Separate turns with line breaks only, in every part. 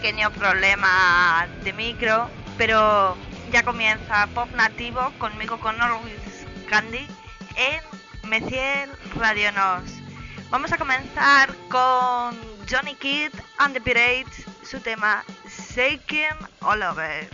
Un pequeño problema de micro, pero ya comienza Pop Nativo conmigo con Norwis Candy en Meciel Radio Nos. Vamos a comenzar con Johnny Kidd and the Pirates, su tema Shaking All Over.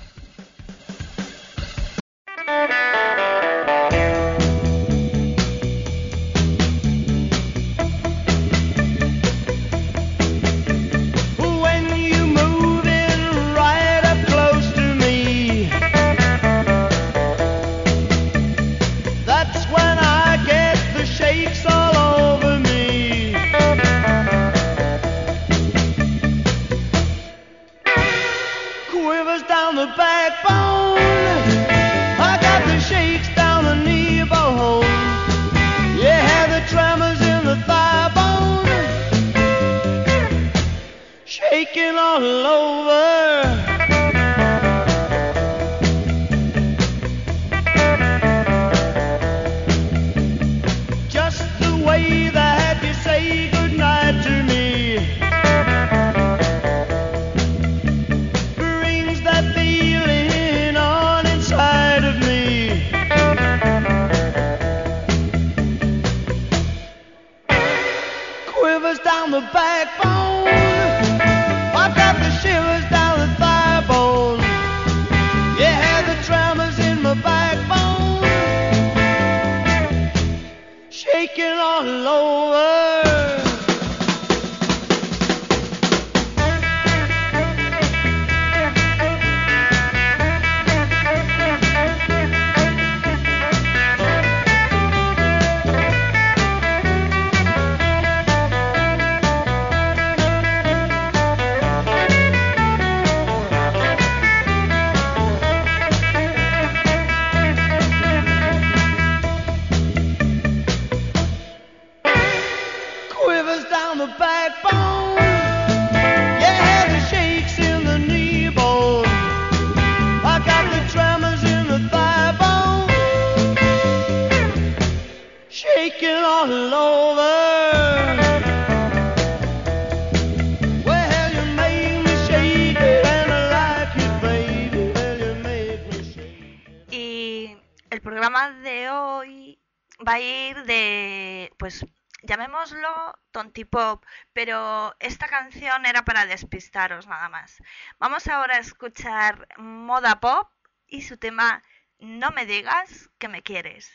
Llamémoslo tontipop, pero esta canción era para despistaros nada más. Vamos ahora a escuchar Moda Pop y su tema No me digas que me quieres.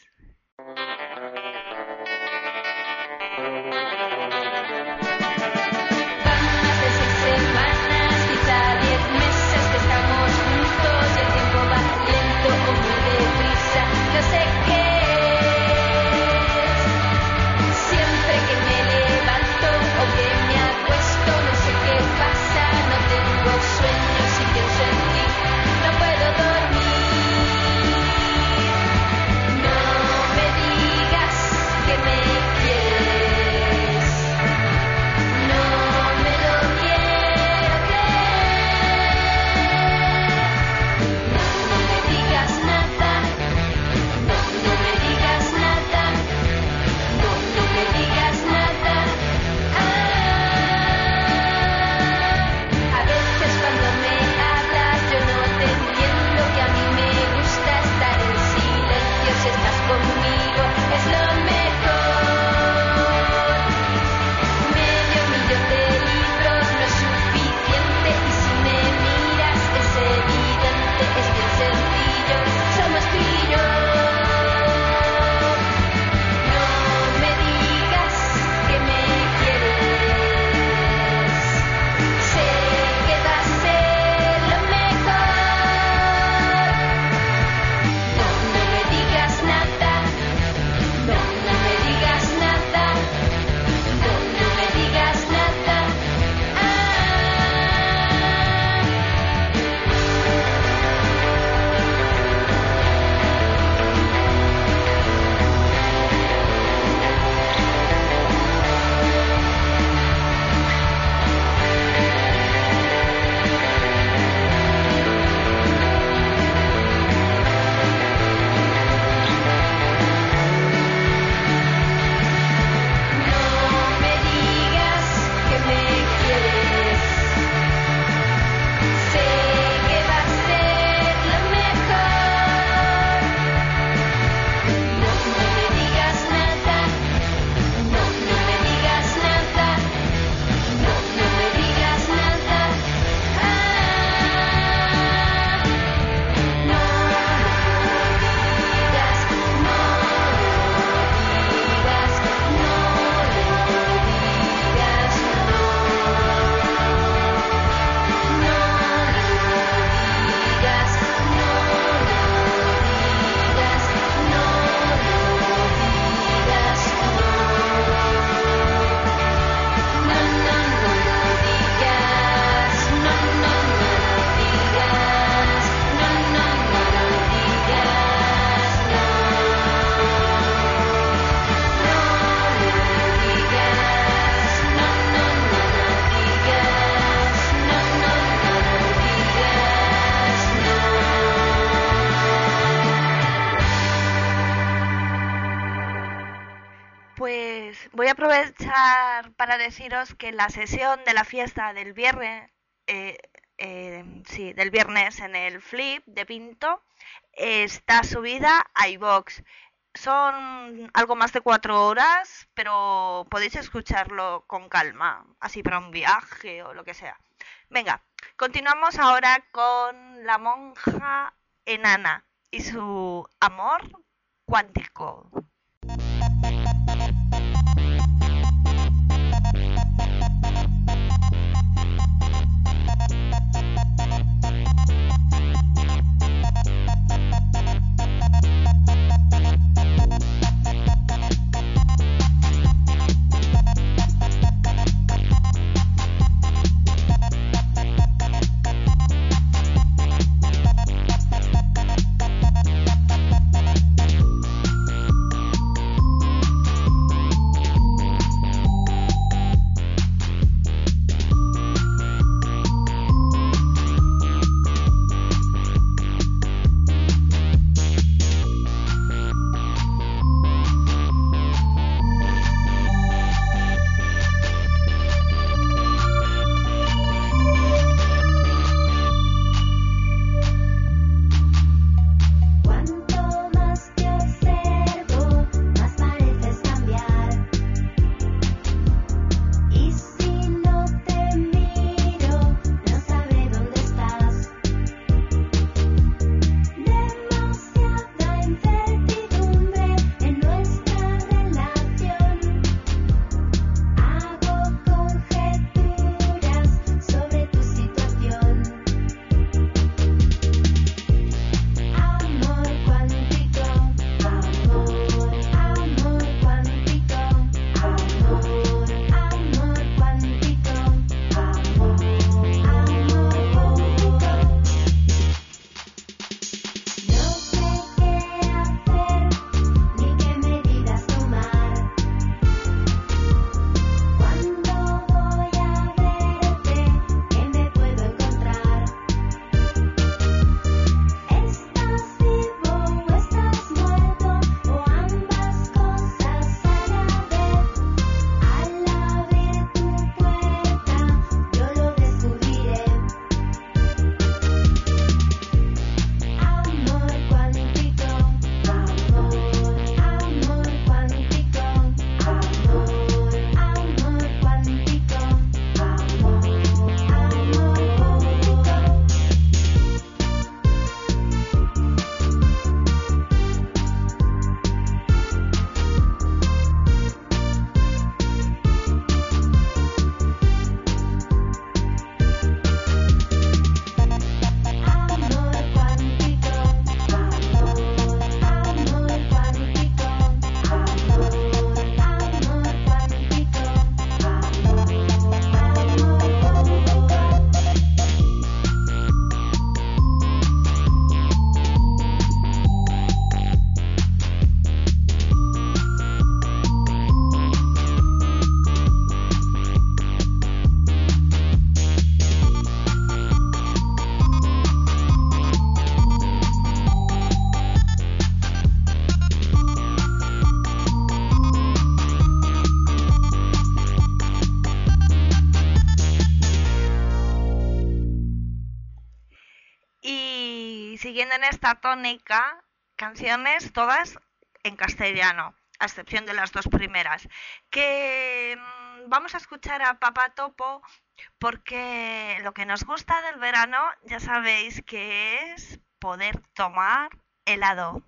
Para deciros que la sesión de la fiesta del viernes, eh, eh, sí, del viernes en el Flip de Pinto está subida a iVox. Son algo más de cuatro horas, pero podéis escucharlo con calma, así para un viaje o lo que sea. Venga, continuamos ahora con la monja enana y su amor cuántico.
En
esta tónica, canciones todas en castellano, a excepción de las dos primeras. Que mm, vamos a escuchar a Papá Topo porque lo que nos gusta del verano ya sabéis que es poder tomar helado.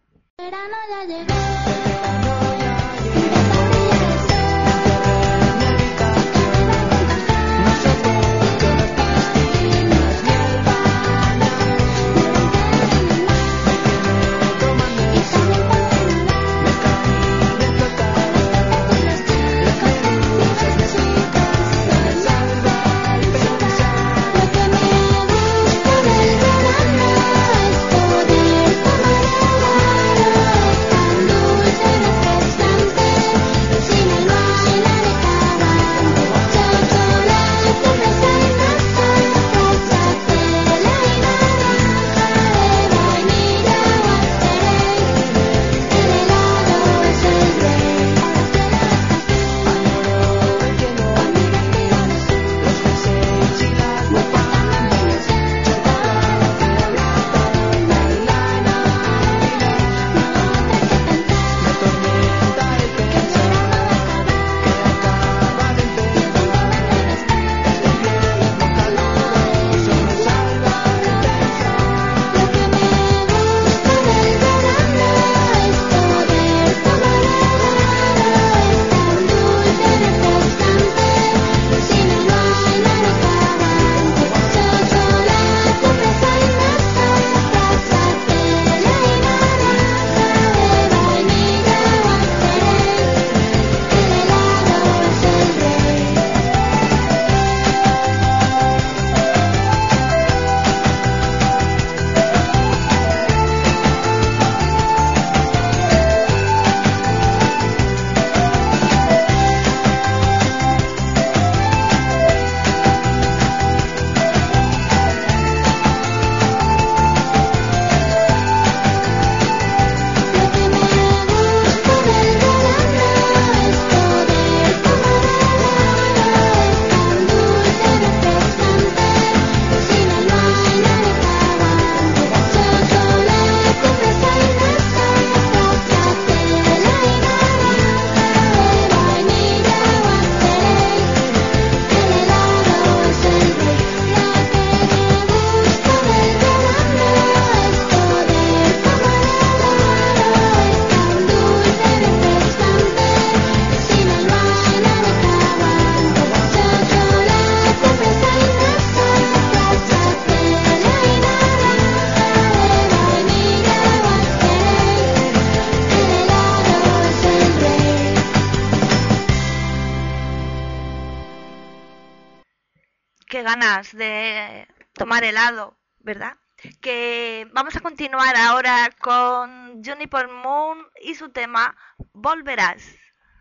Ganas de tomar helado, ¿verdad? Que vamos a continuar ahora con Juniper Moon y su tema Volverás.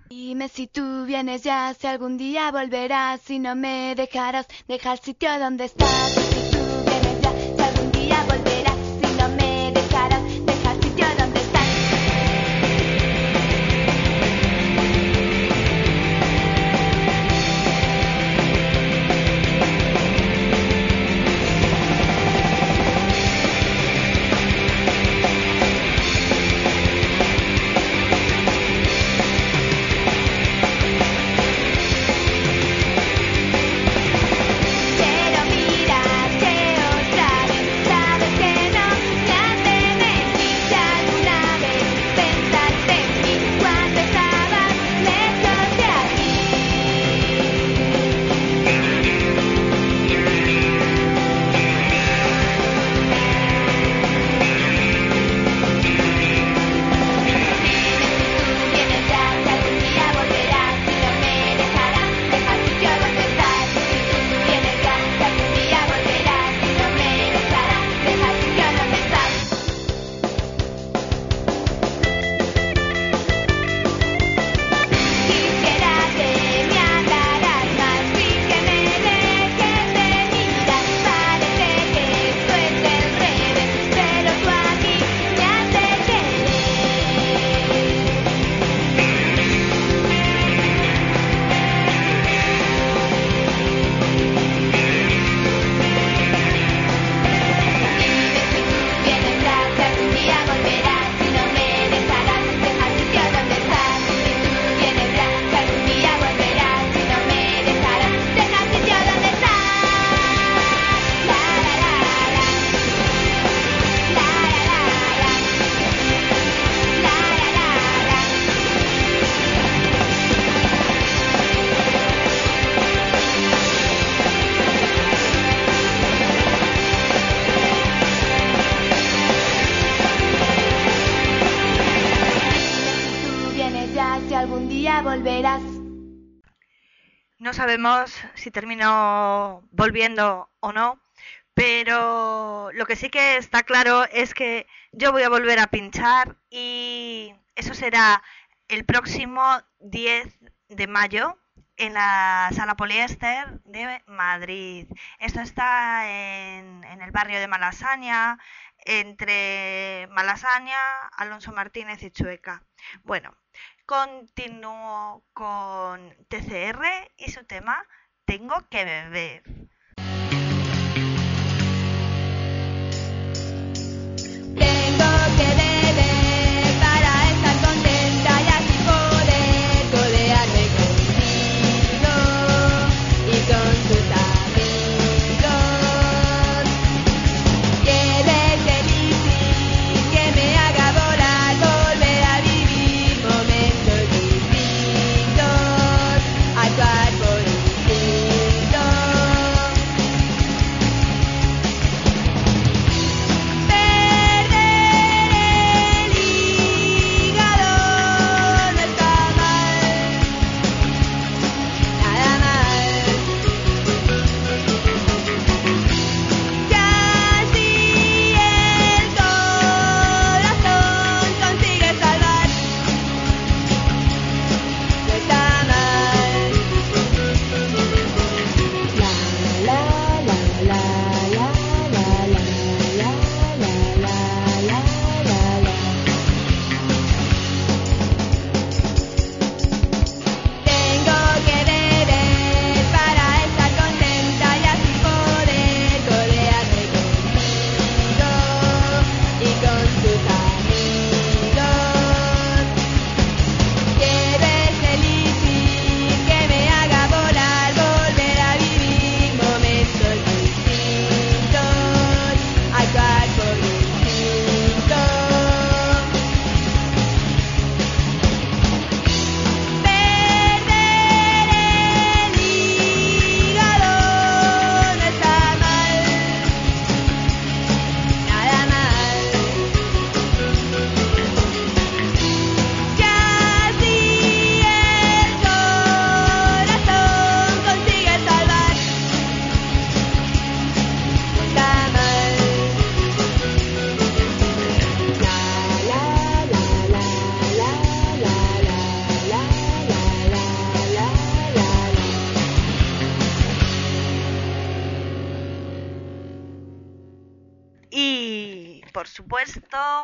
Dime si tú vienes ya, si algún día volverás, si no me dejarás dejar sitio donde estás. Si
termino volviendo o no, pero lo que sí que está claro es que yo voy a volver a pinchar y eso será el próximo 10 de mayo en la sala poliéster de Madrid. Esto está en, en el barrio de Malasaña, entre Malasaña, Alonso Martínez y Chueca. Bueno, continúo con TCR y su tema Tengo que beber.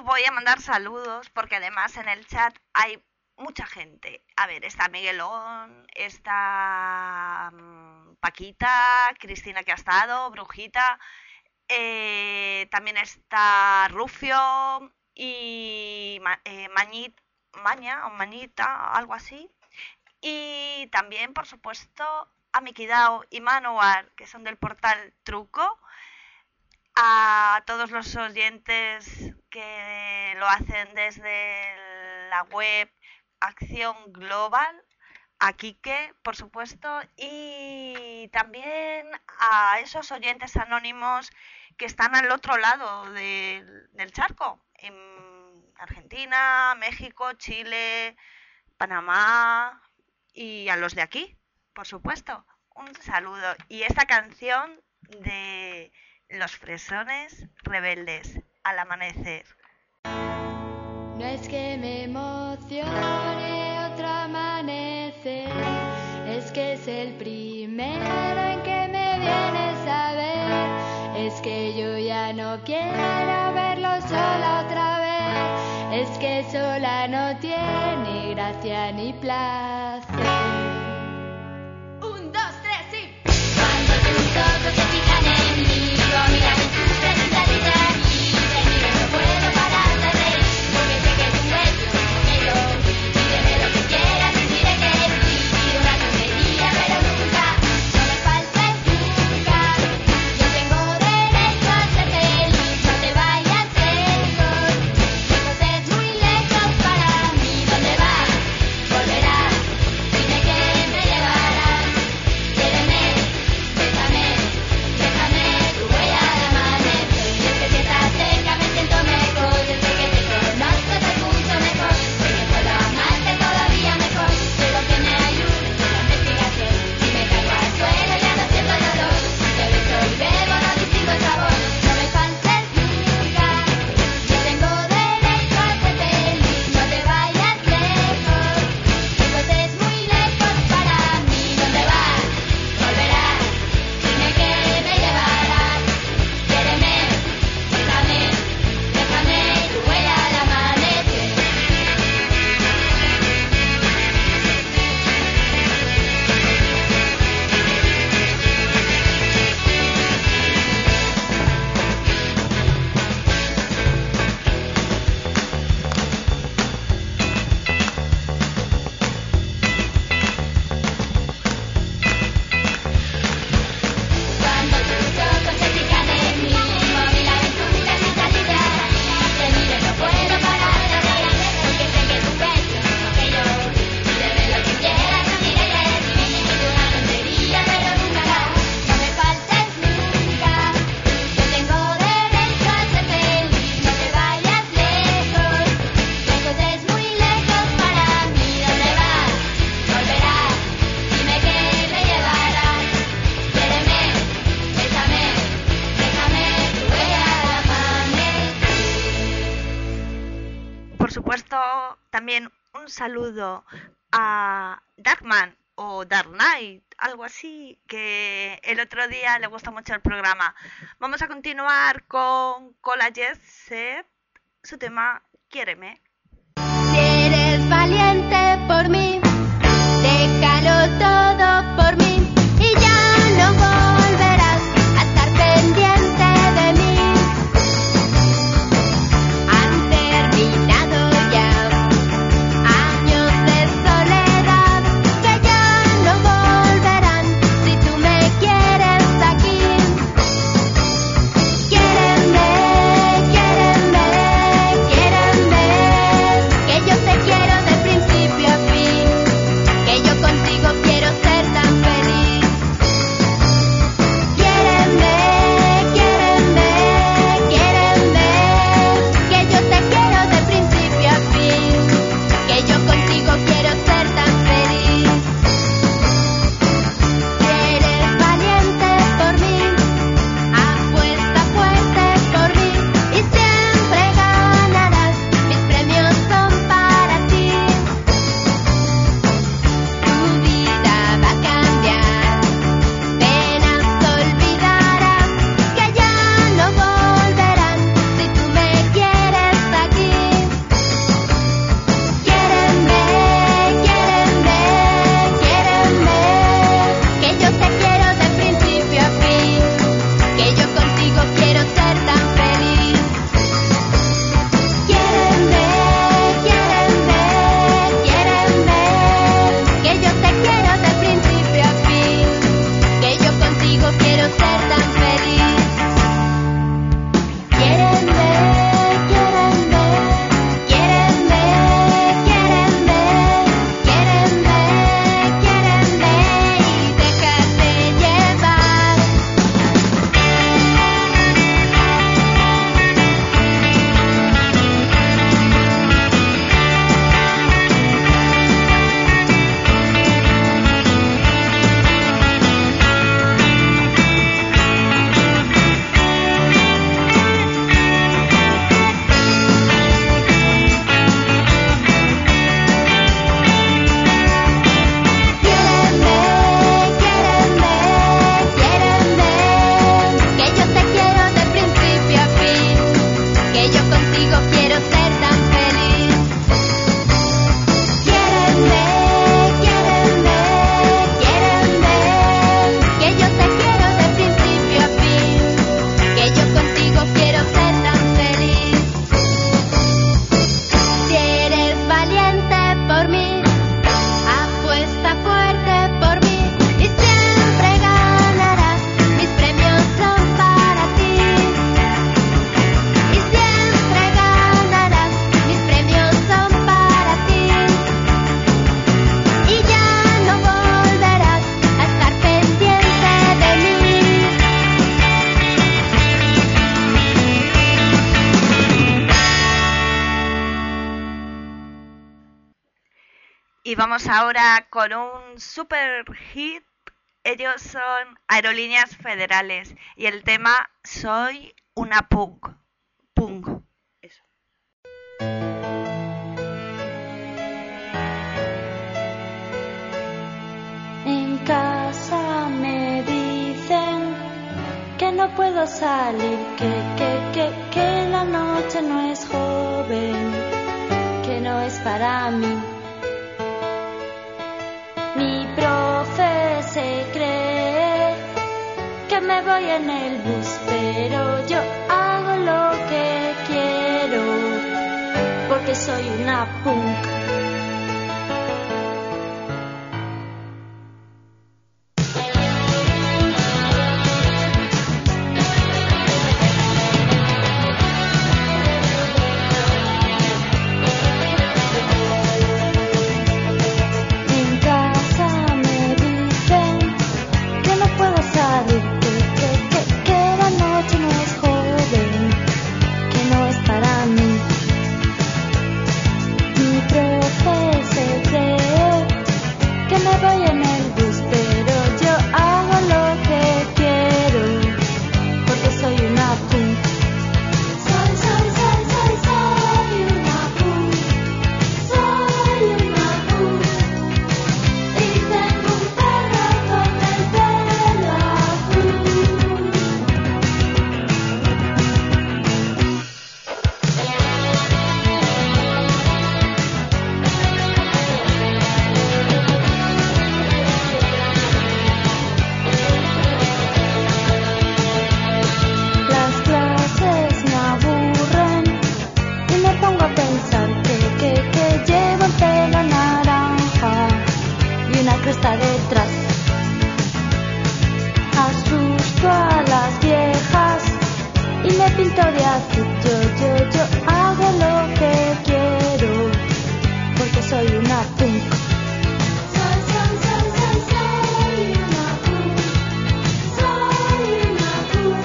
Voy a mandar saludos porque además en el chat hay mucha gente. A ver, está Miguelón, está mm, Paquita, Cristina que ha estado, Brujita, eh, también está Rufio y Ma- eh, Maña o Mañita, algo así. Y también, por supuesto, a y Manuar, que son del portal Truco a todos los oyentes que lo hacen desde la web Acción Global, a Quique, por supuesto, y también a esos oyentes anónimos que están al otro lado del, del charco, en Argentina, México, Chile, Panamá y a los de aquí, por supuesto. Un saludo. Y esta canción de los fresones rebeldes al amanecer.
No es que me emocione otro amanecer, es que es el primero en que me vienes a ver. Es que yo ya no quiero verlo sola otra vez, es que sola no tiene gracia ni placer.
Saludo a Darkman o Dark Knight, algo así, que el otro día le gustó mucho el programa. Vamos a continuar con Cola Jesset, su tema Quiéreme.
Eres valiente por mí,
vamos ahora con un super hit. Ellos son Aerolíneas Federales y el tema Soy una punk. Punk. Eso.
En casa me dicen que no puedo salir, que, que, que, que la noche no es joven, que no es para mí. Mi profe se cree que me voy en el bus, pero yo hago lo que quiero, porque soy una punk. De azul. Yo, yo, yo hago lo que quiero porque soy una punk. Soy, soy, soy, soy, soy una punk. Soy una punk.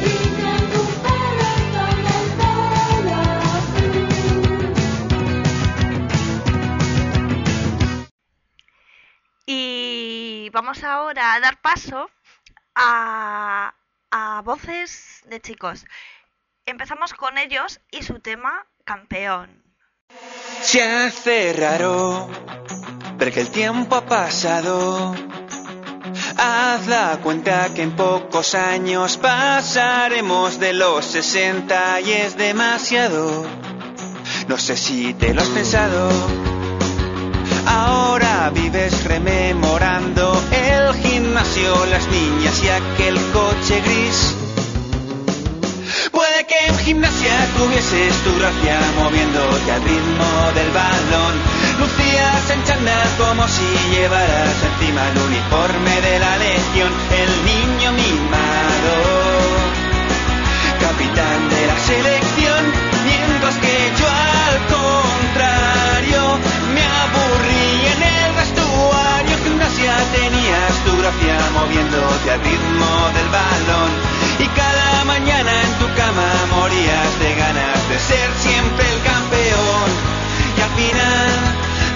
Y tengo un pelo con el pelo azul.
Y vamos ahora a dar paso a, a voces de chicos. Empezamos con ellos y su tema Campeón.
Se hace raro ver que el tiempo ha pasado. Haz la cuenta que en pocos años pasaremos de los 60 y es demasiado. No sé si te lo has pensado. Ahora vives rememorando el gimnasio, las niñas y aquel coche gris. Puede que en gimnasia tuvieses tu gracia moviéndote al ritmo del balón. Lucías en chándal como si llevaras encima el uniforme de la legión, el niño mimado, capitán moviéndote al ritmo del balón. Y cada mañana en tu cama morías de ganas de ser siempre el campeón. Y al final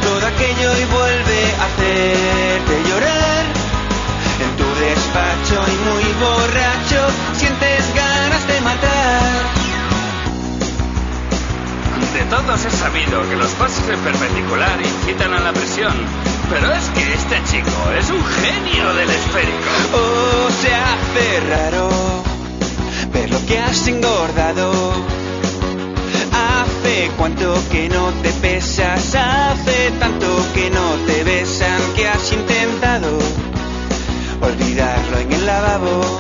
todo aquello y vuelve a hacerte llorar. En tu despacho y muy borracho sientes ganas de matar.
De todos he sabido que los pases en perpendicular incitan a la presión. Pero es que este chico es un genio del esférico.
Oh, se hace raro ver lo que has engordado. Hace cuánto que no te pesas, hace tanto que no te besan que has intentado olvidarlo en el lavabo.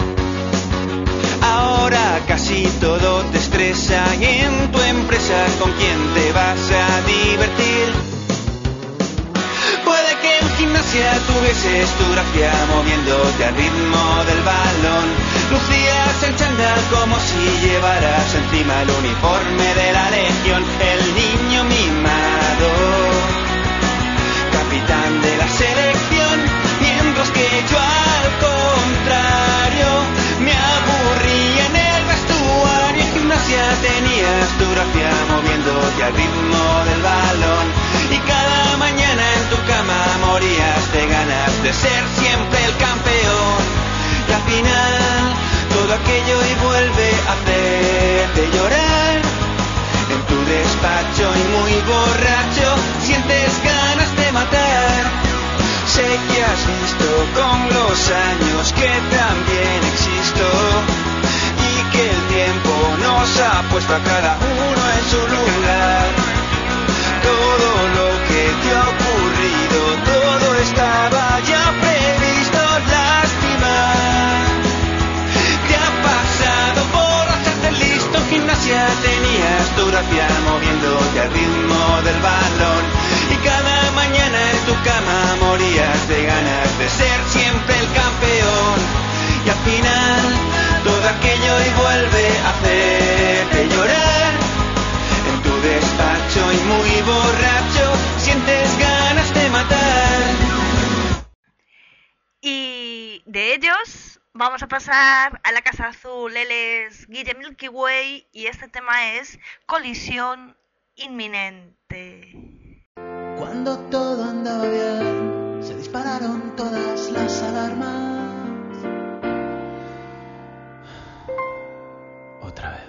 Ahora casi todo te estresa y en tu empresa con quién te vas a divertir. En gimnasia tuvieses tu gracia moviéndote al ritmo del balón. Lucías en chándal como si llevaras encima el uniforme de la legión, el niño mimado, capitán de la selección, mientras que yo al contrario me aburrí en el vestuario. En gimnasia tenías tu gracia moviéndote al ritmo del balón y cada
Y siente ganas de ser siempre el campeón. Y al final todo aquello y vuelve a hacerte llorar. En tu despacho y muy borracho sientes ganas de matar.
Sé que has visto con los años que también existo. pasar a la Casa Azul. Él es Guille Milky Way y este tema es Colisión Inminente.
Cuando todo andaba bien, se dispararon todas las alarmas. Otra vez.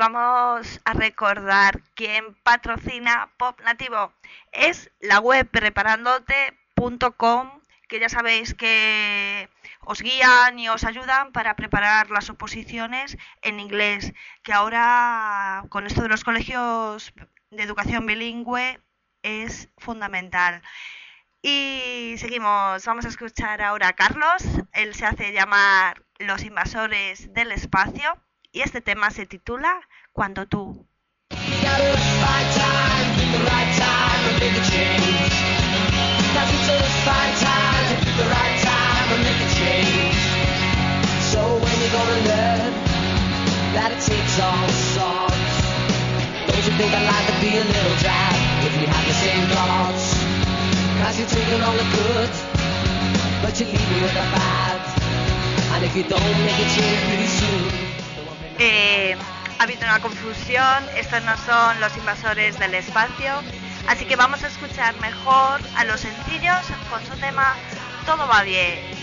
Vamos a recordar quién patrocina Pop Nativo. Es la web preparandote.com, que ya sabéis que os guían y os ayudan para preparar las oposiciones en inglés, que ahora con esto de los colegios de educación bilingüe es fundamental. Y seguimos, vamos a escuchar ahora a Carlos, él se hace llamar Los invasores del espacio y este tema se titula Cuando tú.
That it takes all sorts. Don't you think I'd like to be a little dad if we had the same thoughts? Cause you're taking all the good, but you leave me with the bad. And if you don't make a change pretty soon,
Eh, ha habido una confusión, estos no son los invasores del espacio, así que vamos a escuchar mejor a los sencillos con su tema Todo va bien.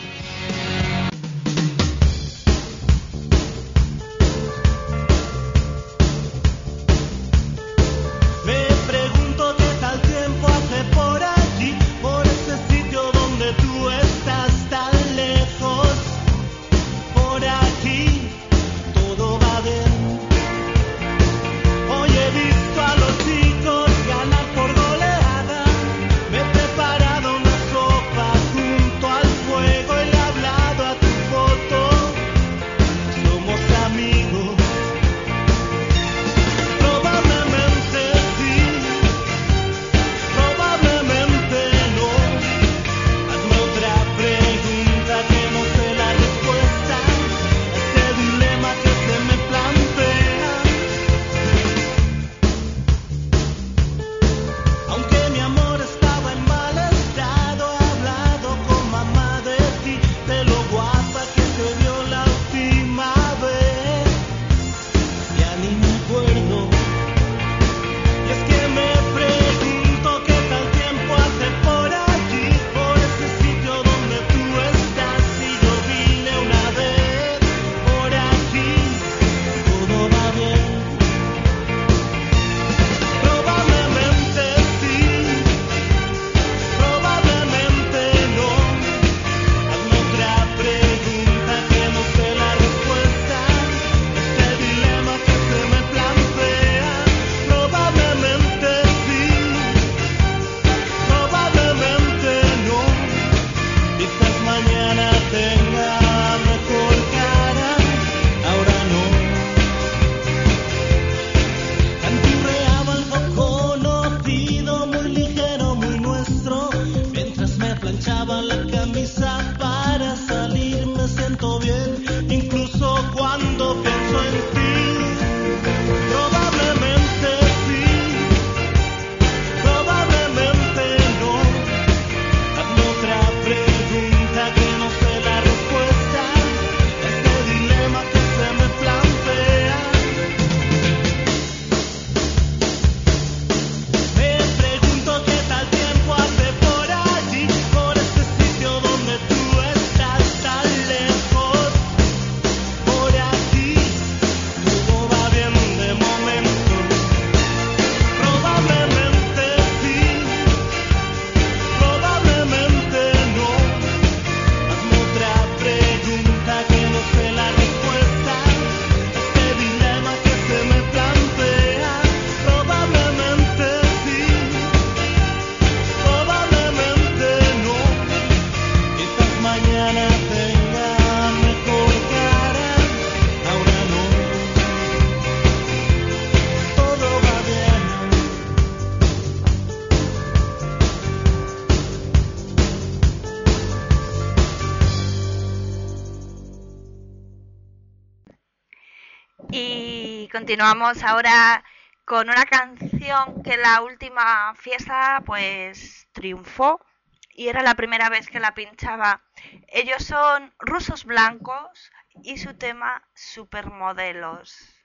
Y
continuamos ahora con una canción que la última fiesta pues triunfó y era la primera vez que la pinchaba. Ellos son rusos blancos y su tema Supermodelos.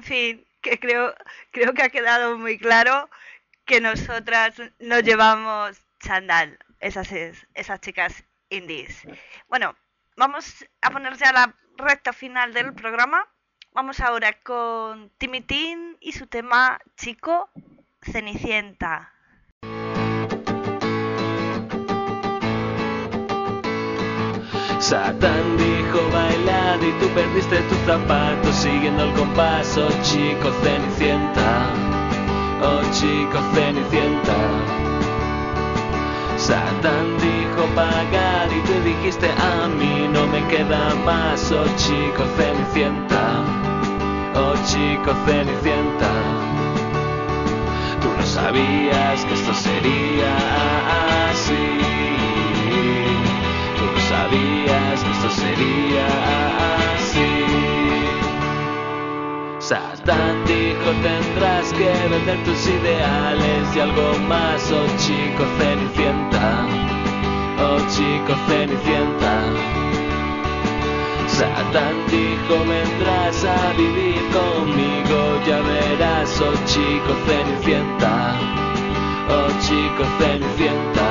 Creo, creo que ha quedado muy claro que nosotras nos llevamos chandal, esas, es- esas chicas indies. Bueno, vamos a poner ya la recta final del programa. Vamos ahora con Timitín y su tema Chico Cenicienta.
Y tú perdiste tus zapatos siguiendo el compás, oh chico cenicienta, oh chico cenicienta. Satán dijo pagar y tú dijiste a mí no me queda más, oh chico cenicienta, oh chico cenicienta. Tú no sabías que esto sería así. Tú no sabías que esto sería Satán dijo tendrás que vender tus ideales y algo más, oh chico cenicienta, oh chico cenicienta. Satán dijo vendrás a vivir conmigo, ya verás, oh chico cenicienta, oh chico cenicienta.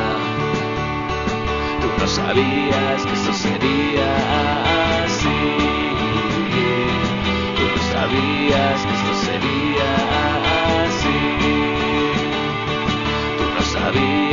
Tú no sabías que esto sería así. Sabías que esto sería así. Tú no sabías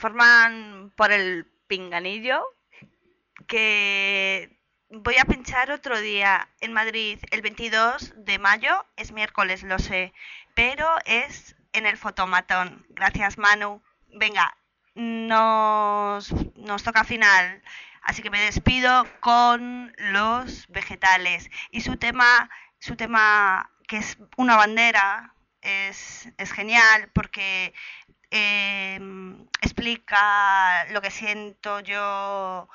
informan por el pinganillo que voy a pinchar otro día en Madrid el 22 de mayo, es miércoles, lo sé, pero es en el fotomatón. Gracias, Manu. Venga, nos, nos toca final, así que me despido con los vegetales y su tema, su tema que es una bandera, es, es genial porque eh, explica lo que siento yo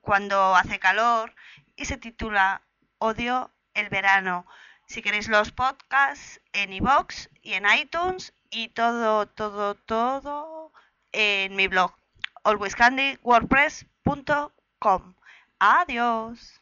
cuando hace calor y se titula Odio el verano. Si queréis los podcasts en iVoox y en iTunes y todo, todo, todo en mi blog alwayscandywordpress.com. Adiós.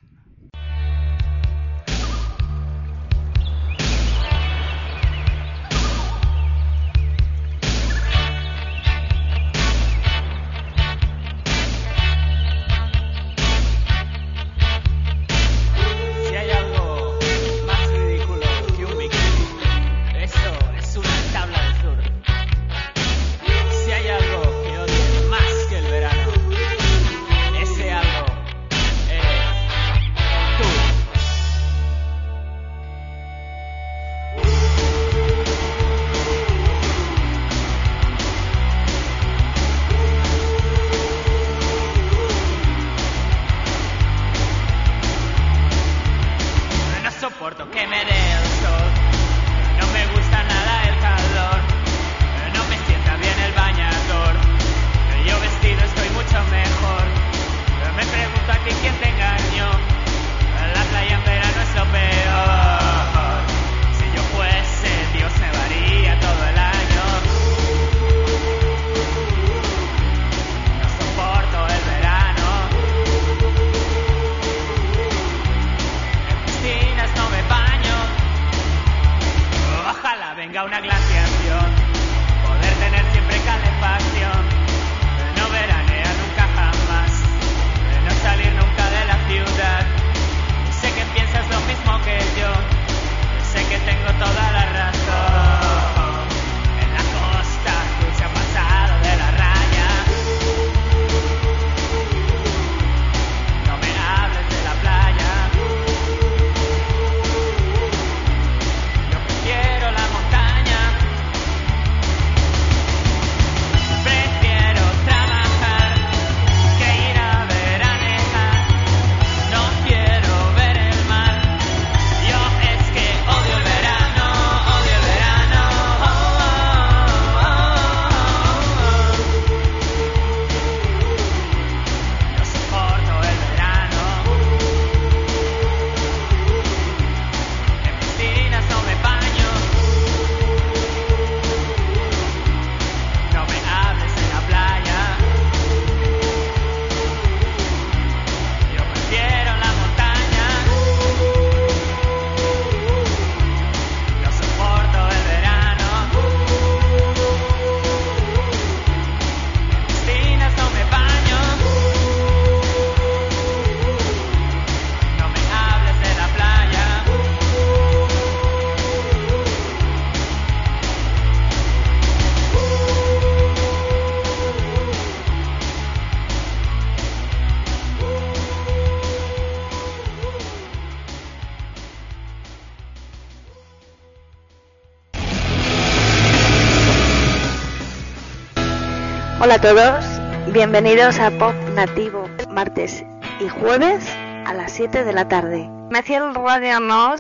Todos, bienvenidos a Pop Nativo, martes y jueves a las 7 de la tarde.
Me el Radio Nos.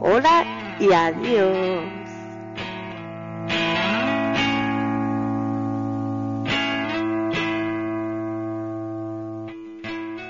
Hola y adiós.